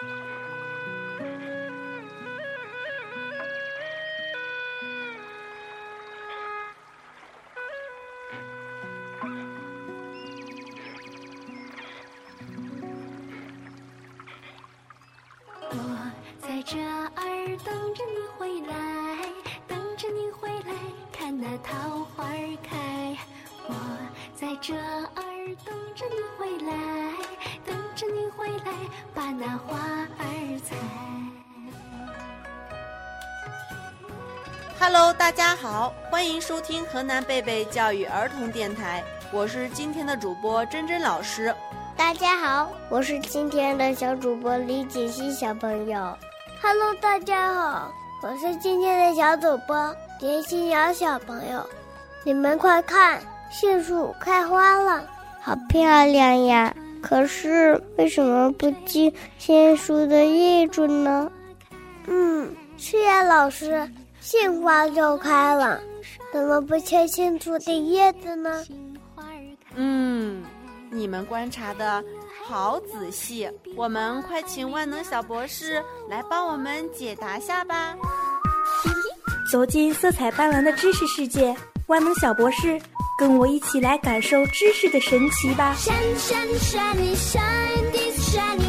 我在这儿等着你回来等着你回来看那桃花开我在这儿等着你回来着你回来，把那花儿采。Hello，大家好，欢迎收听河南贝贝教育儿童电台，我是今天的主播珍珍老师。大家好，我是今天的小主播李锦熙小朋友。Hello，大家好，我是今天的小主播林新瑶小朋友。你们快看，杏树开花了，好漂亮呀！可是为什么不系杏树的叶子呢？嗯，是呀，老师。杏花就开了，怎么不切杏树的叶子呢？嗯，你们观察的好仔细，我们快请万能小博士来帮我们解答下吧。走进色彩斑斓的知识世界，万能小博士跟我一起来感受知识的神奇吧。闪闪闪你闪的闪你，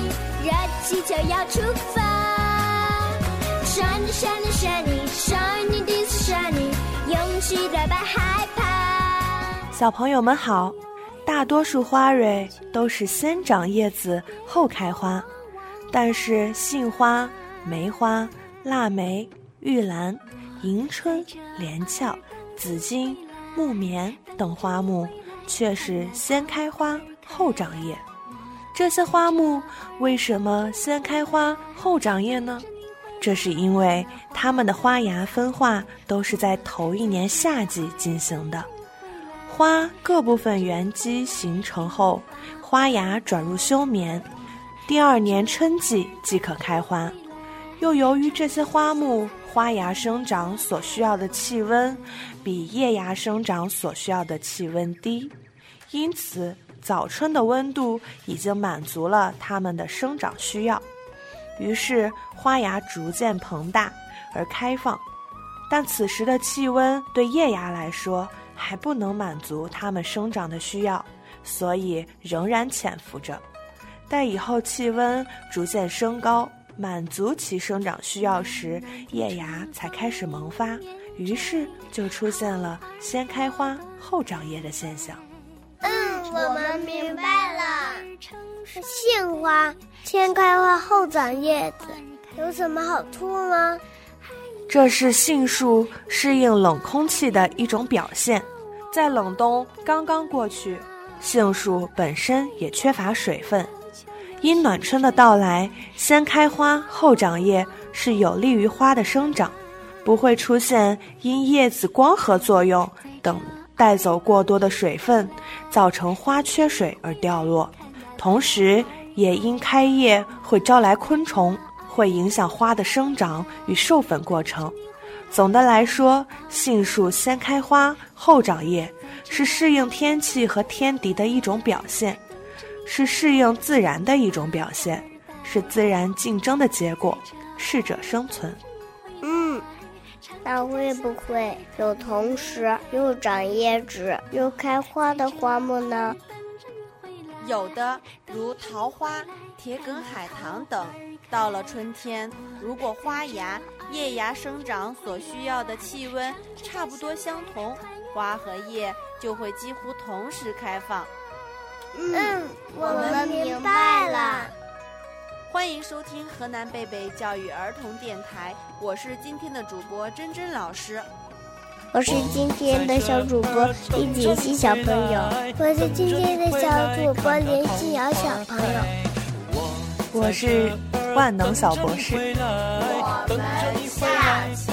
热气球要出发。闪闪闪你。小朋友们好，大多数花蕊都是先长叶子后开花，但是杏花、梅花、腊梅、玉兰、迎春、连翘、紫荆、木棉等花木却是先开花后长叶。这些花木为什么先开花后长叶呢？这是因为它们的花芽分化都是在头一年夏季进行的，花各部分原基形成后，花芽转入休眠，第二年春季即可开花。又由于这些花木花芽生长所需要的气温比叶芽生长所需要的气温低，因此早春的温度已经满足了它们的生长需要。于是花芽逐渐膨大而开放，但此时的气温对叶芽来说还不能满足它们生长的需要，所以仍然潜伏着。待以后气温逐渐升高，满足其生长需要时，叶芽才开始萌发，于是就出现了先开花后长叶的现象。嗯，我们明白了。杏花先开花后长叶子，有什么好处吗？这是杏树适应冷空气的一种表现。在冷冬刚刚过去，杏树本身也缺乏水分，因暖春的到来，先开花后长叶是有利于花的生长，不会出现因叶子光合作用等带走过多的水分，造成花缺水而掉落。同时，也因开叶会招来昆虫，会影响花的生长与授粉过程。总的来说，杏树先开花后长叶，是适应天气和天敌的一种表现，是适应自然的一种表现，是自然竞争的结果，适者生存。嗯，那会不会有同时又长叶子又开花的花木呢？有的如桃花、铁梗海棠等，到了春天，如果花芽、叶芽生长所需要的气温差不多相同，花和叶就会几乎同时开放。嗯，我们明白了。欢迎收听河南贝贝教育儿童电台，我是今天的主播珍珍老师。我是今天的小主播李锦熙小朋友，我是今天的小主播林心瑶小朋友，我是万能小博士。我们下期